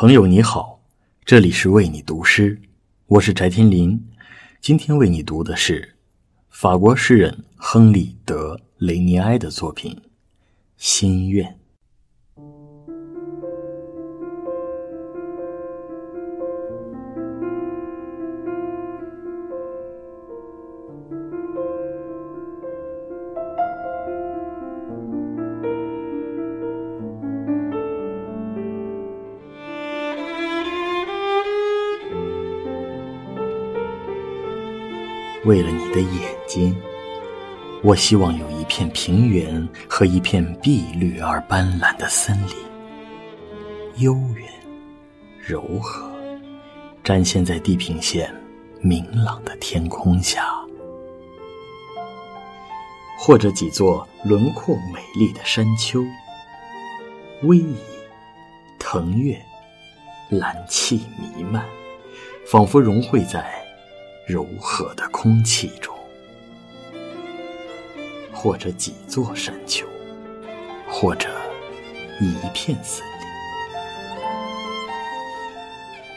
朋友你好，这里是为你读诗，我是翟天临。今天为你读的是法国诗人亨利·德·雷尼埃的作品《心愿》。为了你的眼睛，我希望有一片平原和一片碧绿而斑斓的森林，悠远、柔和，展现在地平线明朗的天空下，或者几座轮廓美丽的山丘，逶迤、腾跃、蓝气弥漫，仿佛融汇在。柔和的空气中，或者几座山丘，或者一片森林。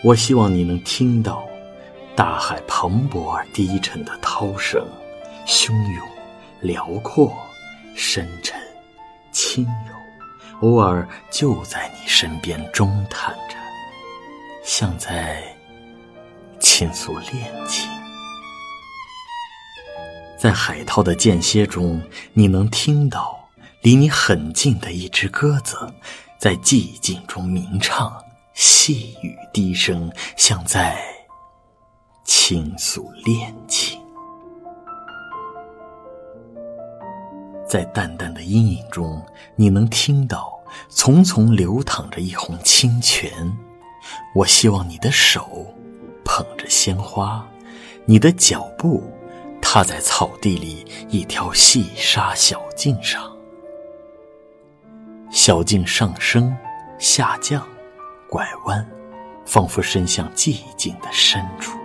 我希望你能听到大海磅礴而低沉的涛声，汹涌、辽阔、深沉、轻柔，偶尔就在你身边中叹着，像在倾诉恋情。在海涛的间歇中，你能听到离你很近的一只鸽子在寂静中鸣唱，细语低声，像在倾诉恋情。在淡淡的阴影中，你能听到淙淙流淌着一泓清泉。我希望你的手鲜花，你的脚步。踏在草地里一条细沙小径上，小径上升、下降、拐弯，仿佛伸向寂静的深处。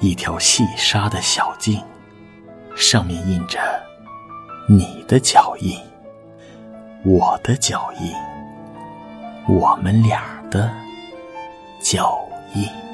一条细沙的小径，上面印着你的脚印、我的脚印、我们俩的脚印。